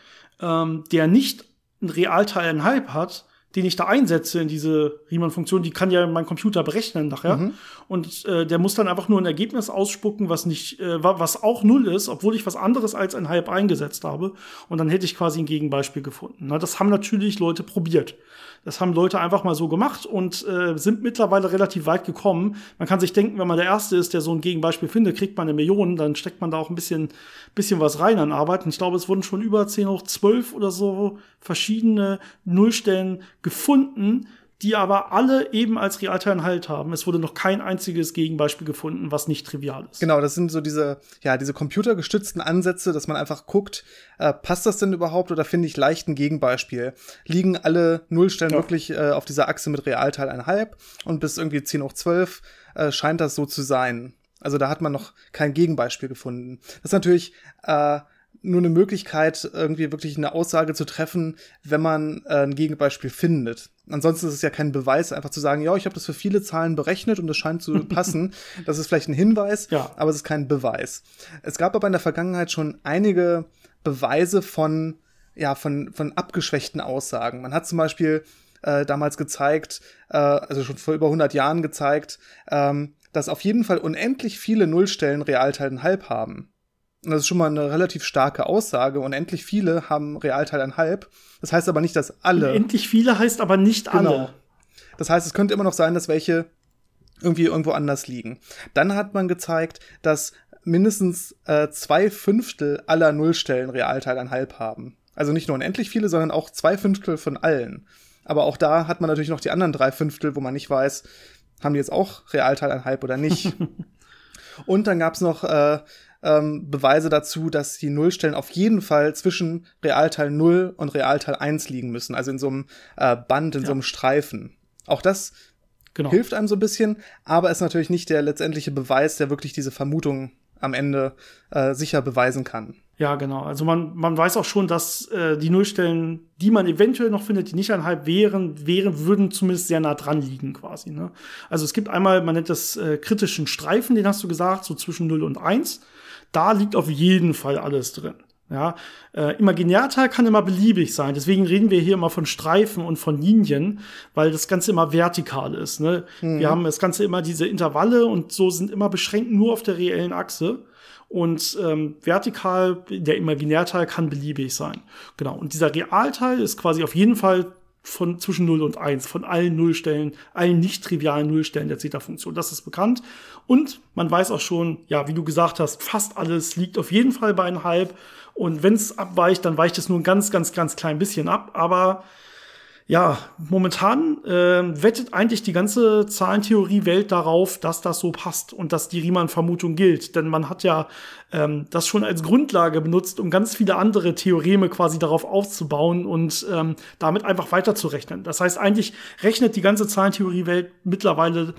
ähm, der nicht ein Realteil ein halb hat, den ich da einsetze in diese Riemann-Funktion, die kann ja mein Computer berechnen nachher. Mhm. Und äh, der muss dann einfach nur ein Ergebnis ausspucken, was nicht, äh, was auch null ist, obwohl ich was anderes als ein Halb eingesetzt habe. Und dann hätte ich quasi ein Gegenbeispiel gefunden. Na, das haben natürlich Leute probiert. Das haben Leute einfach mal so gemacht und äh, sind mittlerweile relativ weit gekommen. Man kann sich denken, wenn man der Erste ist, der so ein Gegenbeispiel findet, kriegt man eine Million, dann steckt man da auch ein bisschen, bisschen was rein an Arbeit. Und ich glaube, es wurden schon über 10 hoch 12 oder so verschiedene Nullstellen gefunden, die aber alle eben als Realtime Halt haben. Es wurde noch kein einziges Gegenbeispiel gefunden, was nicht trivial ist. Genau, das sind so diese, ja, diese computergestützten Ansätze, dass man einfach guckt, äh, passt das denn überhaupt oder finde ich leicht ein Gegenbeispiel? Liegen alle Nullstellen ja. wirklich äh, auf dieser Achse mit Realteil einhalb und bis irgendwie 10 hoch 12 äh, scheint das so zu sein. Also da hat man noch kein Gegenbeispiel gefunden. Das ist natürlich äh, nur eine Möglichkeit, irgendwie wirklich eine Aussage zu treffen, wenn man äh, ein Gegenbeispiel findet. Ansonsten ist es ja kein Beweis, einfach zu sagen, ja, ich habe das für viele Zahlen berechnet und es scheint zu [laughs] passen. das ist vielleicht ein Hinweis, ja. aber es ist kein Beweis. Es gab aber in der Vergangenheit schon einige Beweise von, ja, von, von abgeschwächten Aussagen. Man hat zum Beispiel äh, damals gezeigt, äh, also schon vor über 100 Jahren gezeigt, ähm, dass auf jeden Fall unendlich viele Nullstellen Realteil halb haben. Und das ist schon mal eine relativ starke Aussage. Unendlich viele haben Realteil ein halb. Das heißt aber nicht, dass alle. Unendlich viele heißt aber nicht genau. alle. Das heißt, es könnte immer noch sein, dass welche irgendwie irgendwo anders liegen. Dann hat man gezeigt, dass mindestens äh, zwei Fünftel aller Nullstellen Realteil ein halb haben. Also nicht nur unendlich viele, sondern auch zwei Fünftel von allen. Aber auch da hat man natürlich noch die anderen drei Fünftel, wo man nicht weiß, haben die jetzt auch Realteil ein halb oder nicht. [laughs] Und dann gab's noch äh, ähm, Beweise dazu, dass die Nullstellen auf jeden Fall zwischen Realteil 0 und Realteil 1 liegen müssen, also in so einem äh, Band, in ja. so einem Streifen. Auch das genau. hilft einem so ein bisschen, aber ist natürlich nicht der letztendliche Beweis, der wirklich diese Vermutung am Ende äh, sicher beweisen kann. Ja, genau. Also man, man weiß auch schon, dass äh, die Nullstellen, die man eventuell noch findet, die nicht einhalb wären, wären, würden zumindest sehr nah dran liegen quasi. Ne? Also es gibt einmal, man nennt das äh, kritischen Streifen, den hast du gesagt, so zwischen 0 und 1. Da liegt auf jeden Fall alles drin. Ja, äh, Imaginärteil kann immer beliebig sein. Deswegen reden wir hier immer von Streifen und von Linien, weil das Ganze immer vertikal ist. Ne? Mhm. Wir haben das Ganze immer diese Intervalle und so sind immer beschränkt nur auf der reellen Achse. Und ähm, vertikal, der Imaginärteil kann beliebig sein. Genau. Und dieser Realteil ist quasi auf jeden Fall von zwischen 0 und 1, von allen Nullstellen, allen nicht trivialen Nullstellen der Zeta-Funktion. Das ist bekannt. Und man weiß auch schon, ja, wie du gesagt hast, fast alles liegt auf jeden Fall bei einem Halb. Und wenn es abweicht, dann weicht es nur ein ganz, ganz, ganz klein bisschen ab. Aber ja, momentan äh, wettet eigentlich die ganze Zahlentheorie-Welt darauf, dass das so passt und dass die Riemann-Vermutung gilt. Denn man hat ja ähm, das schon als Grundlage benutzt, um ganz viele andere Theoreme quasi darauf aufzubauen und ähm, damit einfach weiterzurechnen. Das heißt, eigentlich rechnet die ganze Zahlentheorie-Welt mittlerweile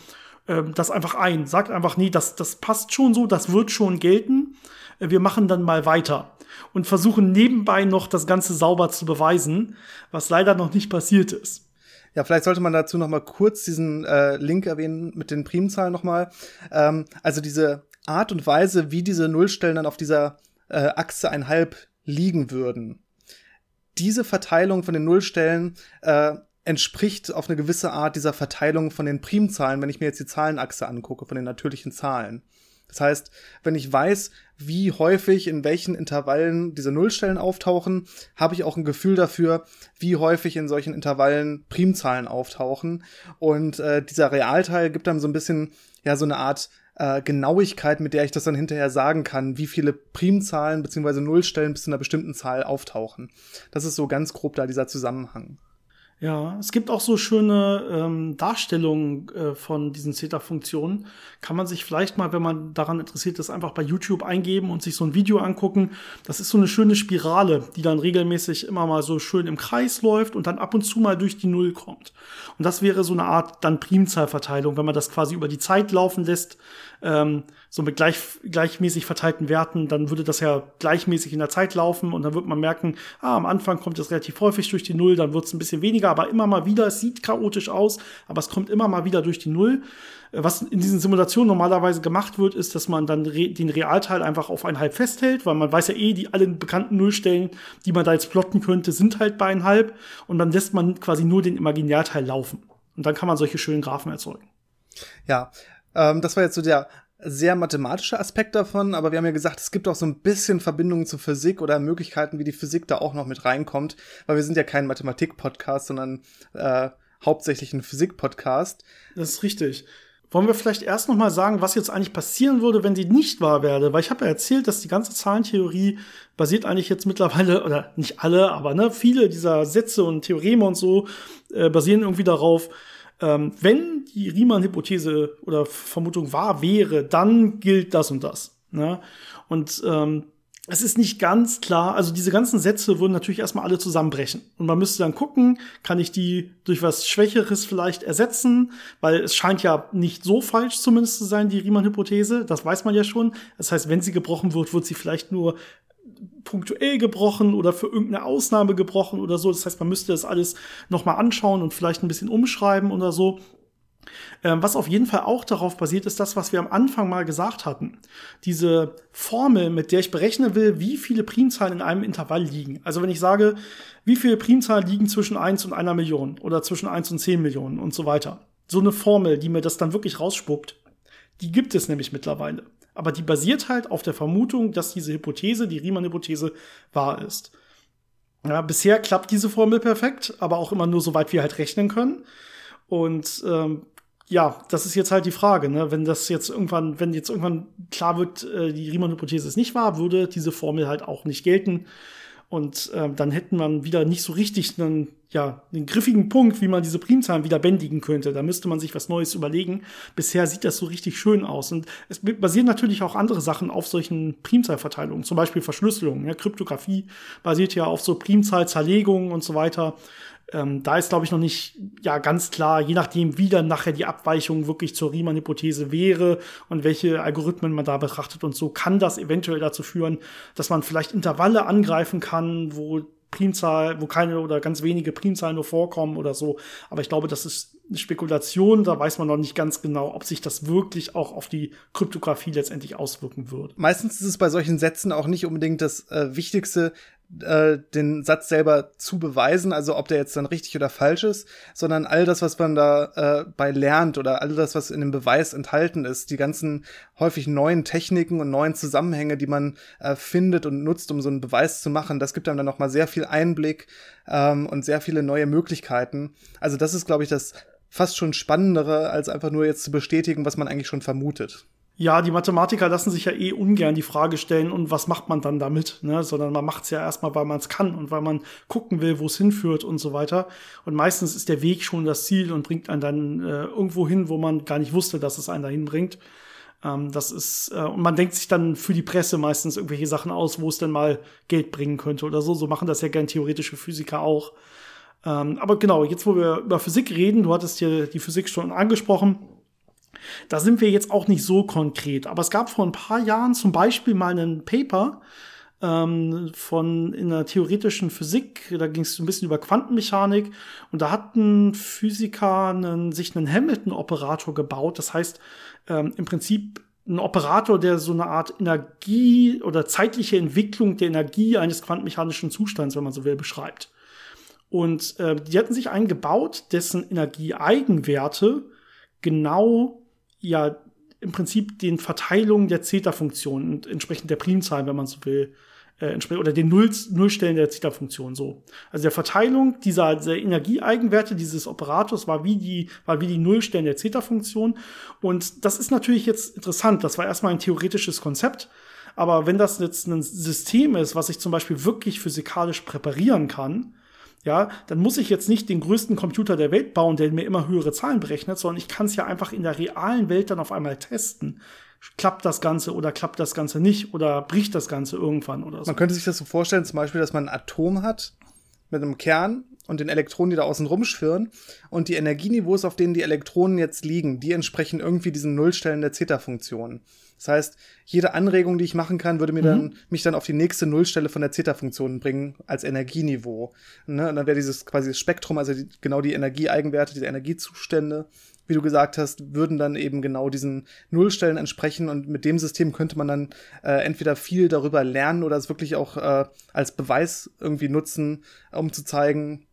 ähm, das einfach ein. Sagt einfach, nee, das, das passt schon so, das wird schon gelten. Äh, wir machen dann mal weiter und versuchen nebenbei noch das Ganze sauber zu beweisen, was leider noch nicht passiert ist. Ja, vielleicht sollte man dazu noch mal kurz diesen äh, Link erwähnen mit den Primzahlen noch mal. Ähm, also diese Art und Weise, wie diese Nullstellen dann auf dieser äh, Achse einhalb liegen würden. Diese Verteilung von den Nullstellen äh, entspricht auf eine gewisse Art dieser Verteilung von den Primzahlen, wenn ich mir jetzt die Zahlenachse angucke, von den natürlichen Zahlen. Das heißt, wenn ich weiß, wie häufig in welchen Intervallen diese Nullstellen auftauchen, habe ich auch ein Gefühl dafür, wie häufig in solchen Intervallen Primzahlen auftauchen. Und äh, dieser Realteil gibt dann so ein bisschen, ja, so eine Art äh, Genauigkeit, mit der ich das dann hinterher sagen kann, wie viele Primzahlen bzw. Nullstellen bis zu einer bestimmten Zahl auftauchen. Das ist so ganz grob da dieser Zusammenhang. Ja, es gibt auch so schöne ähm, Darstellungen äh, von diesen Zeta-Funktionen. Kann man sich vielleicht mal, wenn man daran interessiert ist, einfach bei YouTube eingeben und sich so ein Video angucken. Das ist so eine schöne Spirale, die dann regelmäßig immer mal so schön im Kreis läuft und dann ab und zu mal durch die Null kommt. Und das wäre so eine Art dann Primzahlverteilung, wenn man das quasi über die Zeit laufen lässt, ähm, so mit gleich, gleichmäßig verteilten Werten, dann würde das ja gleichmäßig in der Zeit laufen und dann wird man merken, ah, am Anfang kommt es relativ häufig durch die Null, dann wird es ein bisschen weniger, aber immer mal wieder, es sieht chaotisch aus, aber es kommt immer mal wieder durch die Null. Was in diesen Simulationen normalerweise gemacht wird, ist, dass man dann re den Realteil einfach auf ein Halb festhält, weil man weiß ja eh, die allen bekannten Nullstellen, die man da jetzt plotten könnte, sind halt bei ein Halb und dann lässt man quasi nur den Imaginärteil laufen. Und dann kann man solche schönen Graphen erzeugen. Ja, ähm, das war jetzt so der sehr mathematische Aspekt davon, aber wir haben ja gesagt, es gibt auch so ein bisschen Verbindungen zur Physik oder Möglichkeiten, wie die Physik da auch noch mit reinkommt, weil wir sind ja kein Mathematik-Podcast, sondern äh, hauptsächlich ein Physik-Podcast. Das ist richtig. Wollen wir vielleicht erst noch mal sagen, was jetzt eigentlich passieren würde, wenn sie nicht wahr werde? Weil ich habe ja erzählt, dass die ganze Zahlentheorie basiert eigentlich jetzt mittlerweile, oder nicht alle, aber ne, viele dieser Sätze und Theoreme und so äh, basieren irgendwie darauf, ähm, wenn die Riemann-Hypothese oder Vermutung wahr wäre, dann gilt das und das. Ne? Und ähm, es ist nicht ganz klar, also diese ganzen Sätze würden natürlich erstmal alle zusammenbrechen. Und man müsste dann gucken, kann ich die durch was Schwächeres vielleicht ersetzen, weil es scheint ja nicht so falsch zumindest zu sein, die Riemann-Hypothese, das weiß man ja schon. Das heißt, wenn sie gebrochen wird, wird sie vielleicht nur punktuell gebrochen oder für irgendeine Ausnahme gebrochen oder so. Das heißt, man müsste das alles nochmal anschauen und vielleicht ein bisschen umschreiben oder so. Ähm, was auf jeden Fall auch darauf basiert, ist das, was wir am Anfang mal gesagt hatten. Diese Formel, mit der ich berechnen will, wie viele Primzahlen in einem Intervall liegen. Also wenn ich sage, wie viele Primzahlen liegen zwischen 1 und einer Million oder zwischen 1 und 10 Millionen und so weiter. So eine Formel, die mir das dann wirklich rausspuckt, die gibt es nämlich mittlerweile aber die basiert halt auf der Vermutung, dass diese Hypothese, die Riemann-Hypothese, wahr ist. Ja, bisher klappt diese Formel perfekt, aber auch immer nur so weit wir halt rechnen können. Und ähm, ja, das ist jetzt halt die Frage, ne? Wenn das jetzt irgendwann, wenn jetzt irgendwann klar wird, äh, die Riemann-Hypothese ist nicht wahr, würde diese Formel halt auch nicht gelten. Und äh, dann hätten man wieder nicht so richtig einen, ja, einen griffigen Punkt, wie man diese Primzahlen wieder bändigen könnte. Da müsste man sich was Neues überlegen. Bisher sieht das so richtig schön aus. Und es basieren natürlich auch andere Sachen auf solchen Primzahlverteilungen, zum Beispiel Verschlüsselung. Ja, Kryptographie basiert ja auf so Primzahlzerlegungen und so weiter. Ähm, da ist, glaube ich, noch nicht ja ganz klar, je nachdem, wie dann nachher die Abweichung wirklich zur Riemann-Hypothese wäre und welche Algorithmen man da betrachtet und so, kann das eventuell dazu führen, dass man vielleicht Intervalle angreifen kann, wo Primzahl, wo keine oder ganz wenige Primzahlen nur vorkommen oder so. Aber ich glaube, das ist eine Spekulation. Da weiß man noch nicht ganz genau, ob sich das wirklich auch auf die Kryptographie letztendlich auswirken wird. Meistens ist es bei solchen Sätzen auch nicht unbedingt das äh, Wichtigste, äh, den Satz selber zu beweisen, also ob der jetzt dann richtig oder falsch ist, sondern all das, was man da äh, bei lernt oder all das, was in dem Beweis enthalten ist, die ganzen häufig neuen Techniken und neuen Zusammenhänge, die man äh, findet und nutzt, um so einen Beweis zu machen, das gibt einem dann noch mal sehr viel Einblick ähm, und sehr viele neue Möglichkeiten. Also das ist, glaube ich, das fast schon spannendere, als einfach nur jetzt zu bestätigen, was man eigentlich schon vermutet. Ja, die Mathematiker lassen sich ja eh ungern die Frage stellen, und was macht man dann damit, ne? sondern man macht es ja erstmal, weil man es kann und weil man gucken will, wo es hinführt und so weiter. Und meistens ist der Weg schon das Ziel und bringt einen dann äh, irgendwo hin, wo man gar nicht wusste, dass es einen dahin bringt. Ähm, das ist, äh, und man denkt sich dann für die Presse meistens irgendwelche Sachen aus, wo es denn mal Geld bringen könnte oder so. So machen das ja gern theoretische Physiker auch. Ähm, aber genau, jetzt wo wir über Physik reden, du hattest hier die Physik schon angesprochen da sind wir jetzt auch nicht so konkret. Aber es gab vor ein paar Jahren zum Beispiel mal einen Paper ähm, von in der theoretischen Physik. Da ging es ein bisschen über Quantenmechanik. Und da hatten Physiker einen, sich einen Hamilton-Operator gebaut. Das heißt, ähm, im Prinzip ein Operator, der so eine Art Energie oder zeitliche Entwicklung der Energie eines quantenmechanischen Zustands, wenn man so will, beschreibt. Und äh, die hatten sich einen gebaut, dessen Energieeigenwerte genau ja im Prinzip den Verteilungen der Zeta-Funktion und entsprechend der Primzahlen, wenn man so will, äh, oder den Null, Nullstellen der Zeta-Funktion so. Also der Verteilung dieser, dieser Energieeigenwerte dieses Operators war wie die, war wie die Nullstellen der Zeta-Funktion. Und das ist natürlich jetzt interessant. Das war erstmal ein theoretisches Konzept. Aber wenn das jetzt ein System ist, was ich zum Beispiel wirklich physikalisch präparieren kann, ja, dann muss ich jetzt nicht den größten Computer der Welt bauen, der mir immer höhere Zahlen berechnet, sondern ich kann es ja einfach in der realen Welt dann auf einmal testen. Klappt das Ganze oder klappt das Ganze nicht oder bricht das Ganze irgendwann oder so. Man könnte sich das so vorstellen, zum Beispiel, dass man ein Atom hat mit einem Kern und den Elektronen, die da außen rumschwirren. Und die Energieniveaus, auf denen die Elektronen jetzt liegen, die entsprechen irgendwie diesen Nullstellen der Zeta-Funktion. Das heißt, jede Anregung, die ich machen kann, würde mir mhm. dann, mich dann auf die nächste Nullstelle von der Zeta-Funktion bringen als Energieniveau. Ne? Und dann wäre dieses quasi das Spektrum, also die, genau die Energieeigenwerte, diese Energiezustände, wie du gesagt hast, würden dann eben genau diesen Nullstellen entsprechen und mit dem System könnte man dann äh, entweder viel darüber lernen oder es wirklich auch äh, als Beweis irgendwie nutzen, um zu zeigen,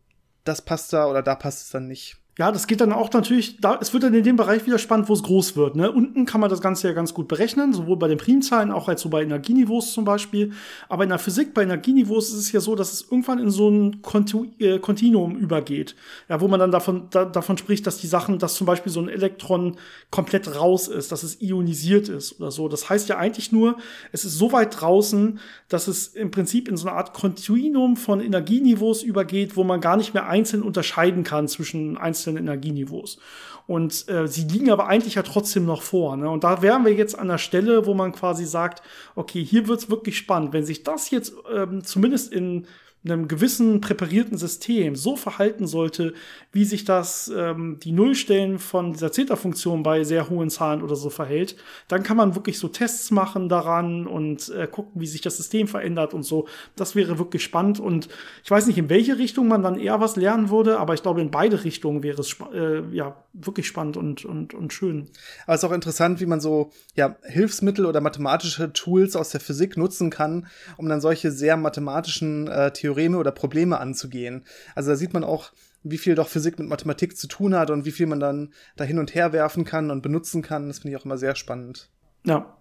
das passt da oder da passt es dann nicht. Ja, das geht dann auch natürlich, da, es wird dann in dem Bereich wieder spannend, wo es groß wird. Ne? Unten kann man das Ganze ja ganz gut berechnen, sowohl bei den Primzahlen, auch als so bei Energieniveaus zum Beispiel. Aber in der Physik, bei Energieniveaus ist es ja so, dass es irgendwann in so ein Kontu äh, Kontinuum übergeht. Ja, wo man dann davon, da, davon spricht, dass die Sachen, dass zum Beispiel so ein Elektron komplett raus ist, dass es ionisiert ist oder so. Das heißt ja eigentlich nur, es ist so weit draußen, dass es im Prinzip in so eine Art Kontinuum von Energieniveaus übergeht, wo man gar nicht mehr einzeln unterscheiden kann zwischen einzelnen einzelnen Energieniveaus. Und äh, sie liegen aber eigentlich ja trotzdem noch vor. Ne? Und da wären wir jetzt an der Stelle, wo man quasi sagt, okay, hier wird's wirklich spannend. Wenn sich das jetzt ähm, zumindest in einem gewissen präparierten System so verhalten sollte, wie sich das ähm, die Nullstellen von dieser Zeta-Funktion bei sehr hohen Zahlen oder so verhält, dann kann man wirklich so Tests machen daran und äh, gucken, wie sich das System verändert und so. Das wäre wirklich spannend und ich weiß nicht, in welche Richtung man dann eher was lernen würde, aber ich glaube, in beide Richtungen wäre es äh, ja wirklich spannend und, und, und schön. Aber es ist auch interessant, wie man so ja, Hilfsmittel oder mathematische Tools aus der Physik nutzen kann, um dann solche sehr mathematischen äh, Theorien Theoreme oder Probleme anzugehen. Also da sieht man auch, wie viel doch Physik mit Mathematik zu tun hat und wie viel man dann da hin und her werfen kann und benutzen kann. Das finde ich auch immer sehr spannend. Ja,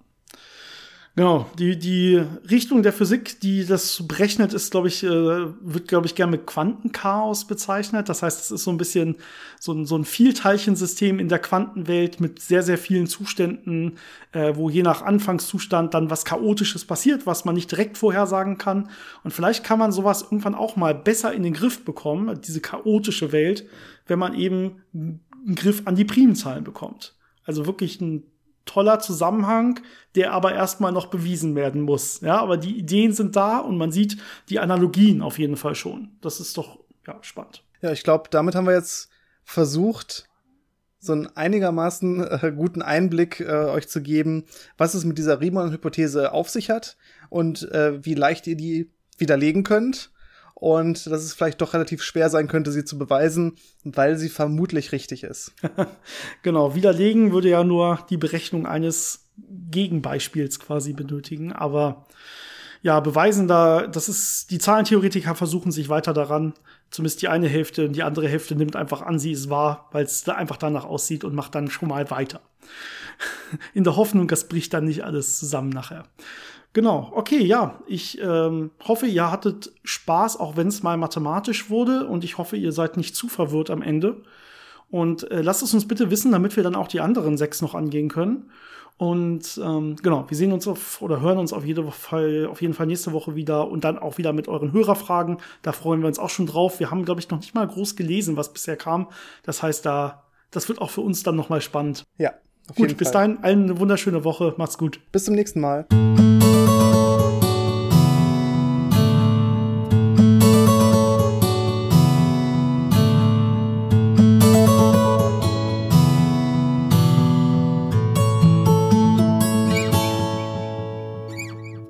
Genau, die, die Richtung der Physik, die das berechnet, ist, glaube ich, äh, wird, glaube ich, gerne mit Quantenchaos bezeichnet. Das heißt, es ist so ein bisschen so ein, so ein Vielteilchensystem in der Quantenwelt mit sehr, sehr vielen Zuständen, äh, wo je nach Anfangszustand dann was Chaotisches passiert, was man nicht direkt vorhersagen kann. Und vielleicht kann man sowas irgendwann auch mal besser in den Griff bekommen, diese chaotische Welt, wenn man eben einen Griff an die Primzahlen bekommt. Also wirklich ein toller Zusammenhang, der aber erstmal noch bewiesen werden muss. Ja, aber die Ideen sind da und man sieht die Analogien auf jeden Fall schon. Das ist doch ja, spannend. Ja, ich glaube, damit haben wir jetzt versucht, so einen einigermaßen äh, guten Einblick äh, euch zu geben, was es mit dieser Riemann-Hypothese auf sich hat und äh, wie leicht ihr die widerlegen könnt. Und dass es vielleicht doch relativ schwer sein könnte, sie zu beweisen, weil sie vermutlich richtig ist. [laughs] genau, widerlegen würde ja nur die Berechnung eines Gegenbeispiels quasi benötigen. Aber ja, beweisen da, das ist, die Zahlentheoretiker versuchen sich weiter daran, zumindest die eine Hälfte und die andere Hälfte nimmt einfach an, sie ist wahr, weil es da einfach danach aussieht und macht dann schon mal weiter. [laughs] In der Hoffnung, das bricht dann nicht alles zusammen nachher. Genau, okay, ja, ich ähm, hoffe, ihr hattet Spaß, auch wenn es mal mathematisch wurde und ich hoffe, ihr seid nicht zu verwirrt am Ende. Und äh, lasst es uns bitte wissen, damit wir dann auch die anderen sechs noch angehen können. Und ähm, genau, wir sehen uns auf oder hören uns auf, jede Fall, auf jeden Fall nächste Woche wieder und dann auch wieder mit euren Hörerfragen. Da freuen wir uns auch schon drauf. Wir haben, glaube ich, noch nicht mal groß gelesen, was bisher kam. Das heißt, da, das wird auch für uns dann nochmal spannend. Ja. Auf gut, bis Fall. dahin, allen eine wunderschöne Woche. Macht's gut. Bis zum nächsten Mal.